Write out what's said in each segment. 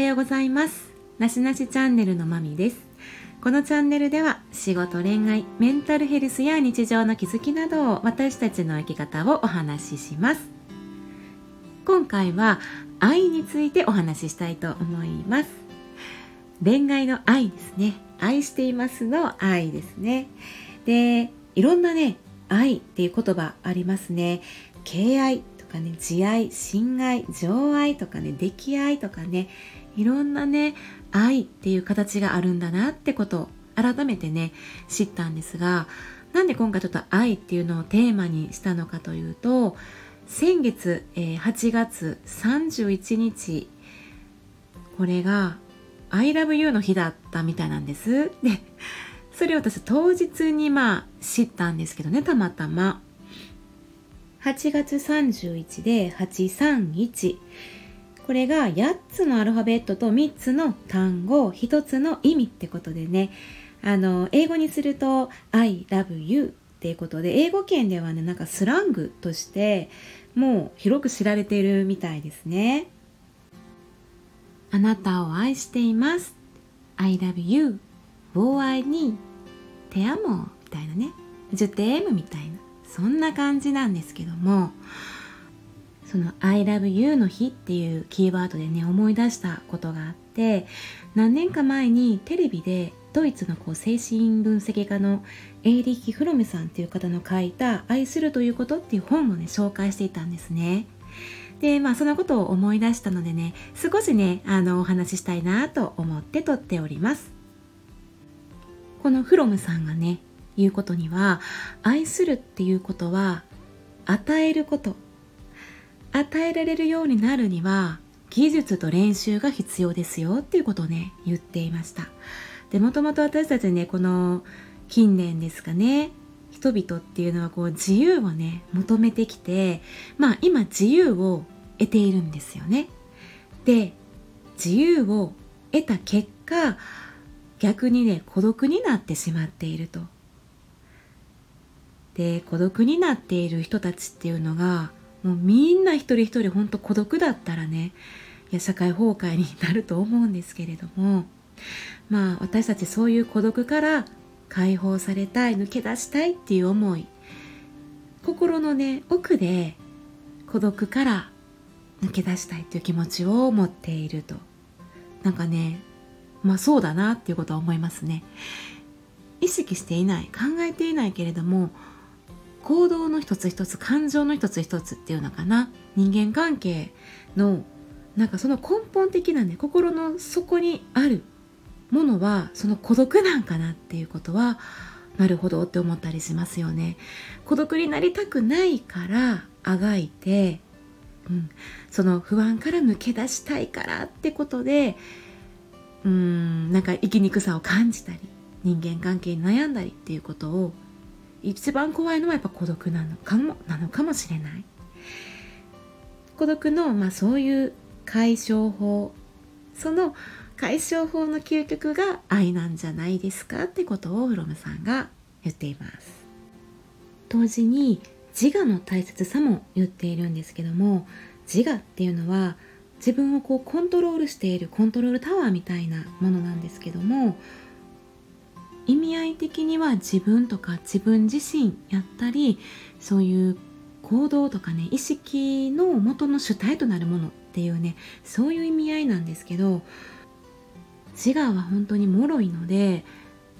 はようございます。なしなしチャンネルのまみです。このチャンネルでは仕事恋愛メンタルヘルスや日常の気づきなどを私たちの生き方をお話しします。今回は愛についてお話ししたいと思います。恋愛の愛ですね。愛していますの愛ですね。でいろんなね愛っていう言葉ありますね。敬愛とかね慈愛親愛情愛とかね溺愛とかねいろんなね愛っていう形があるんだなってことを改めてね知ったんですがなんで今回ちょっと愛っていうのをテーマにしたのかというと先月、え、8月31日これが I love you の日だったみたいなんです。で、それを私当日にまあ知ったんですけどね、たまたま。8月31で831これが8つのアルファベットと3つの単語1つの意味ってことでね。あの英語にすると I love you っていうことで英語圏ではねなんかスラングとしてもう広く知られているみたいですね。あなたを愛しています。I love you ボーアイにテアモみたいなね。ジュテームみたいな。そんな感じなんですけども。その「I love you」の日っていうキーワードでね思い出したことがあって何年か前にテレビでドイツのこう精神分析家のエーリッヒ・フロメさんっていう方の書いた「愛するということ」っていう本をね紹介していたんですね。でまあそのことを思い出したのでね少しねあのお話ししたいなと思って撮っております。このフロムさんがねいうことには愛するっていうことは与えること与えられるようになるには技術と練習が必要ですよっていうことをね言っていました。でもともと私たちねこの近年ですかね人々っていうのはこう自由をね求めてきてまあ今自由を得ているんですよね。で自由を得た結果逆にね孤独になってしまっていると。で孤独になっている人たちっていうのがもうみんな一人一人本当孤独だったらねいや社会崩壊になると思うんですけれどもまあ私たちそういう孤独から解放されたい抜け出したいっていう思い心のね奥で孤独から抜け出したいっていう気持ちを持っていると。なんかねまあそうだなっていうことは思いますね。意識していない考えていないけれども行動の一つ一つ感情の一つ一つっていうのかな。人間関係のなんかその根本的なね心の底にあるものはその孤独なんかなっていうことはなるほどって思ったりしますよね。孤独になりたくないからあがいて、うん、その不安から抜け出したいからってことでうーんなんか生きにくさを感じたり人間関係に悩んだりっていうことを一番怖いのはやっぱ孤独なのかもなのかもしれない。孤独の、まあ、そういう解消法その解消法の究極が愛なんじゃないですかってことをフロムさんが言っています。同時に自我の大切さも言っているんですけども自我っていうのは自分をこうコントロールしているコントロールタワーみたいなものなんですけども意味合い的には自分とか自分自身やったりそういう行動とかね意識の元の主体となるものっていうねそういう意味合いなんですけど自我は本当に脆いので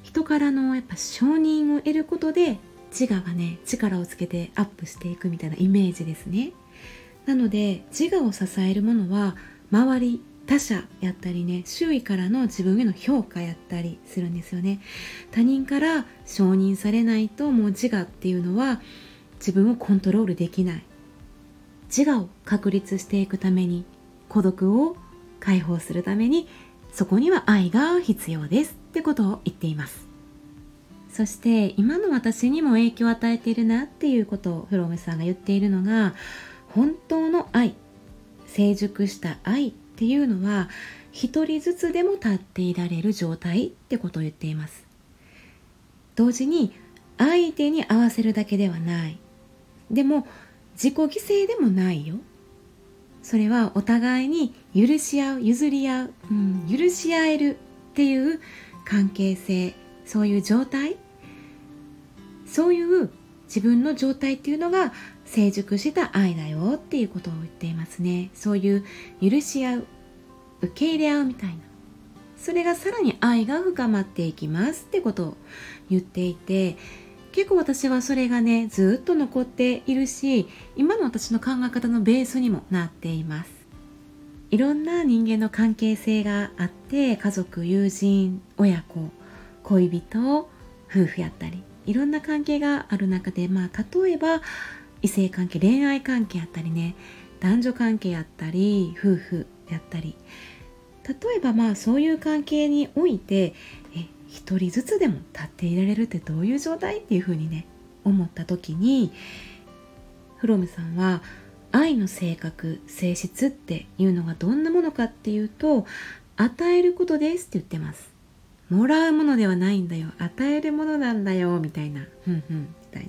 人からのやっぱ承認を得ることで自我がね力をつけてアップしていくみたいなイメージですね。なので自我を支えるものは周り他者やったりね周囲からの自分への評価やったりするんですよね。他人から承認されないともう自我っていうのは自分をコントロールできない。自我を確立していくために孤独を解放するためにそこには愛が必要ですってことを言っています。そして今の私にも影響を与えているなっていうことをフロムさんが言っているのが本当の愛成熟した愛っていうのは一人ずつでも立っていられる状態ってことを言っています。同時に相手に合わせるだけではない。でも自己犠牲でもないよ。それはお互いに許し合う譲り合う、うん、許し合えるっていう関係性そういう状態。そういう自分の状態っていうのが成熟した愛だよっていうことを言っていますね。そういう許し合う受け入れ合うみたいな。それがさらに愛が深まっていきますってことを言っていて結構私はそれがねずっと残っているし今の私の考え方のベースにもなっています。いろんな人間の関係性があって家族友人親子恋人夫婦やったりいろんな関係がある中でまあ例えば異性関係恋愛関係やったりね男女関係やったり夫婦やったり。例えばまあそういう関係においてえ一人ずつでも立っていられるってどういう状態っていうふうにね思った時にフロムさんは愛の性格性質っていうのがどんなものかっていうと与えることですって言ってます。もらうものではないんだよ。与えるものなんだよ。みたいな。ふんふん。みたいな。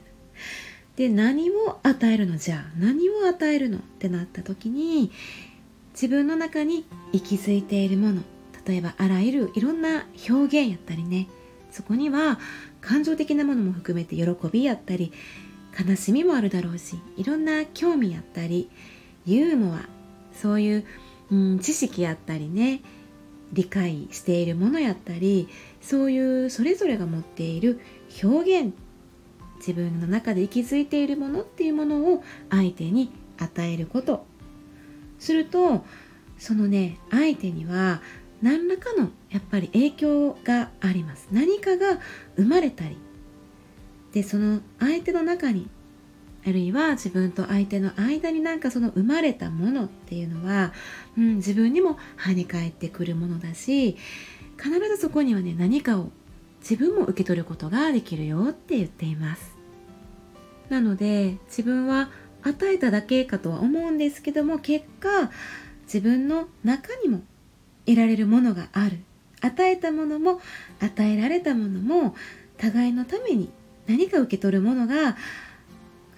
で何を与えるの？じゃあ何を与えるの？ってなった時に自分の中に息づいているもの。例えばあらゆるいろんな表現やったりね。そこには感情的なものも含めて喜びやったり悲しみもあるだろうしいろんな興味やったりユーモア。そういう、うん、知識やったりね。理解しているものやったりそういうそれぞれが持っている表現自分の中で息づいているものっていうものを相手に与えること。するとそのね相手には何らかのやっぱり影響があります。何かが生まれたりでその相手の中にあるいは自分と相手の間になんかその生まれたものっていうのは、うん、自分にも跳ね返ってくるものだし必ずそこにはね何かを自分も受け取ることができるよって言っています。なので自分は与えただけかとは思うんですけども結果自分の中にも得られるものがある。与えたものも与えられたものも互いのために何か受け取るものが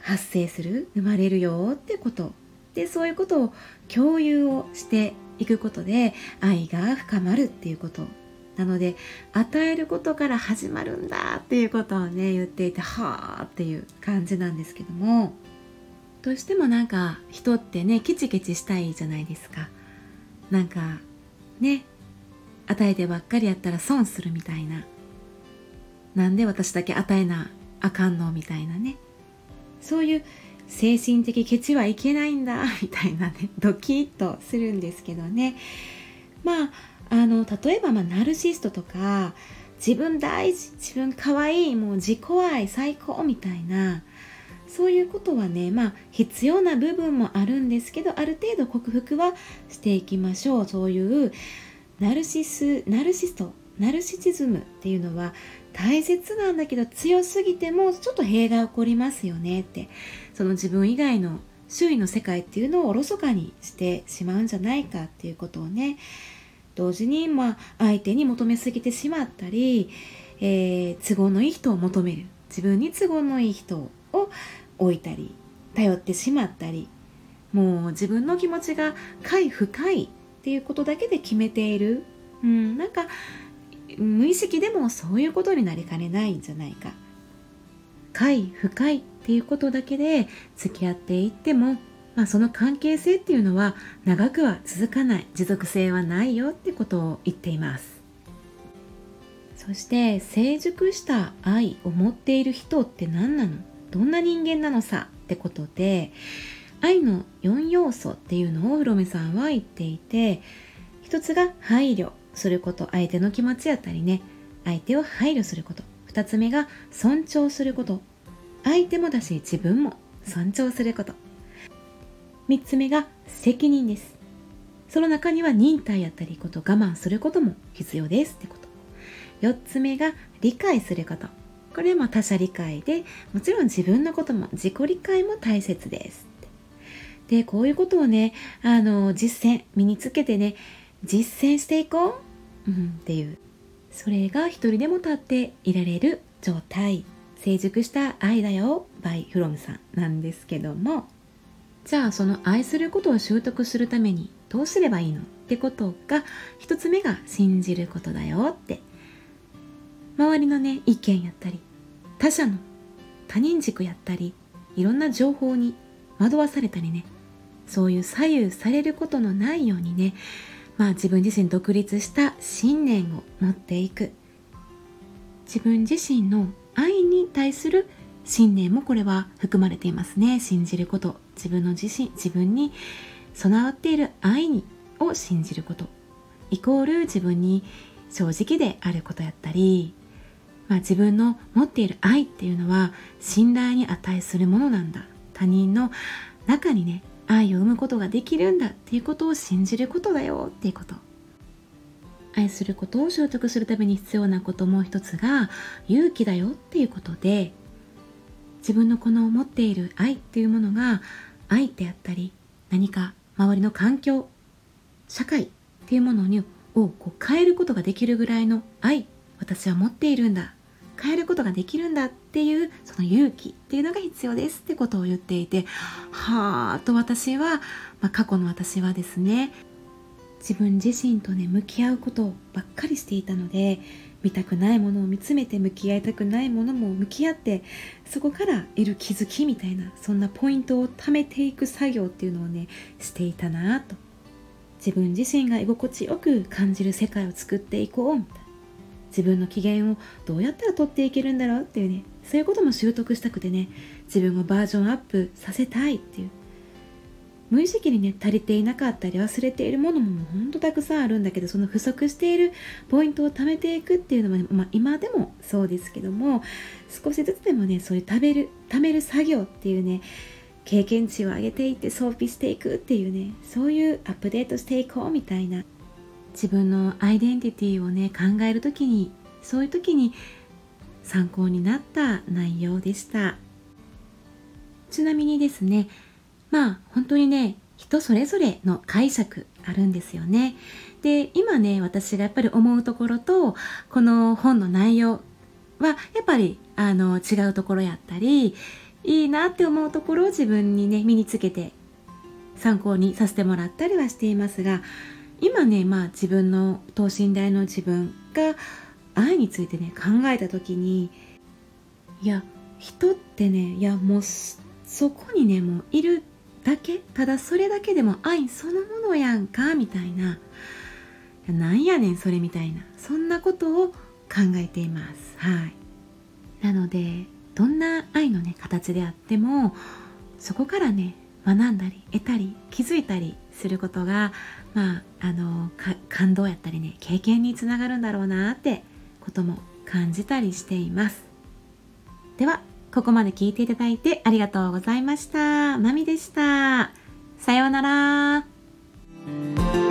発生する生まれるよってこと。でそういうことを共有をしていくことで愛が深まるっていうこと。なので与えることから始まるんだっていうことをね言っていてはあっていう感じなんですけども。どうしてもなんか人ってねケチケチしたいじゃないですか。なんかね与えてばっかりやったら損するみたいな。なんで私だけ与えなあかんのみたいなね。そういう精神的ケチはいけないんだ みたいなねドキッとするんですけどね。まああの例えば、まあ、ナルシストとか自分大事自分かわいいもう自己愛最高みたいなそういうことはねまあ必要な部分もあるんですけどある程度克服はしていきましょう。そういうナルシスナルシストナルシチズムっていうのは大切なんだけど強すぎてもちょっと弊が起こりますよねってその自分以外の周囲の世界っていうのをおろそかにしてしまうんじゃないかっていうことをね同時にまあ相手に求めすぎてしまったり、えー、都合のいい人を求める。自分に都合のいい人を置いたり頼ってしまったりもう自分の気持ちが快不快っていうことだけで決めている、うん、なんか無意識でもそういうことになりかねないんじゃないか。快不快っていうことだけで付き合っていっても、まあ、その関係性っていうのは長くは続かない。持続性はないよってことを言っています。そして成熟した愛を持っている人って何なの？どんな人間なのさ？ってことで愛の4要素っていうのをフロメさんは言っていて一つが配慮。すること相手の気持ちやったりね。相手を配慮すること。2つ目が尊重すること。相手もだし自分も尊重すること。3つ目が責任です。その中には忍耐やったりこと我慢することも必要ですってこと。4つ目が理解すること。これも他者理解でもちろん自分のことも自己理解も大切ですでこういうことをねあの実践身につけてね実践していこう、うん、っていう。それが一人でも立っていられる状態。成熟した愛だよ。by from さん。なんですけども。じゃあその愛することを習得するためにどうすればいいのってことが一つ目が信じることだよって。周りのね意見やったり他者の他人軸やったりいろんな情報に惑わされたりね。そういう左右されることのないようにねまあ自分自身独立した信念を持っていく。自分自身の愛に対する信念もこれは含まれていますね。信じること。自分の自身自分に備わっている愛にを信じること。イコール自分に正直であることやったり、まあ、自分の持っている愛っていうのは信頼に値するものなんだ。他人の中にね愛を生むことができるんだっていうことを信じることだよっていうこと。愛することを習得するために必要なこともう一つが勇気だよっていうことで自分のこの持っている愛っていうものが愛であったり何か周りの環境社会っていうものにをこう変えることができるぐらいの愛私は持っているんだ変えることができるんだっていうその勇気っていうのが必要ですってことを言っていてはあと私は、まあ、過去の私はですね自分自身とね向き合うことばっかりしていたので見たくないものを見つめて向き合いたくないものも向き合ってそこから得る気づきみたいなそんなポイントを貯めていく作業っていうのをねしていたなと。自分自身が居心地よく感じる世界を作っていこうみたいな。自分の機嫌をどうやったら取っていけるんだろうっていうねそういうことも習得したくてね自分をバージョンアップさせたいっていう。無意識にね足りていなかったり忘れているものもほんとたくさんあるんだけどその不足しているポイントを貯めていくっていうのも、ね、まあ、今でもそうですけども少しずつでもねそういう食べる貯める作業っていうね経験値を上げていって装備していくっていうねそういうアップデートしていこうみたいな自分のアイデンティティをね考える時にそういう時に参考になった内容でした。ちなみにですねまあ本当にね人それぞれの解釈あるんですよね。で今ね私がやっぱり思うところとこの本の内容はやっぱりあの違うところやったりいいなって思うところを自分にね身につけて参考にさせてもらったりはしていますが今ねまあ自分の等身大の自分が愛についてね考えた時にいや人ってねいやもうそこにねもういるだけただそれだけでも愛そのものやんかみたいな。なんやねんそれみたいな。そんなことを考えています。はい。なのでどんな愛のね形であってもそこからね学んだり得たり気づいたりすることがまああの感動やったりね経験につながるんだろうなってことも感じたりしています。ではここまで聞いていただいてありがとうございました。まみでした。さようなら。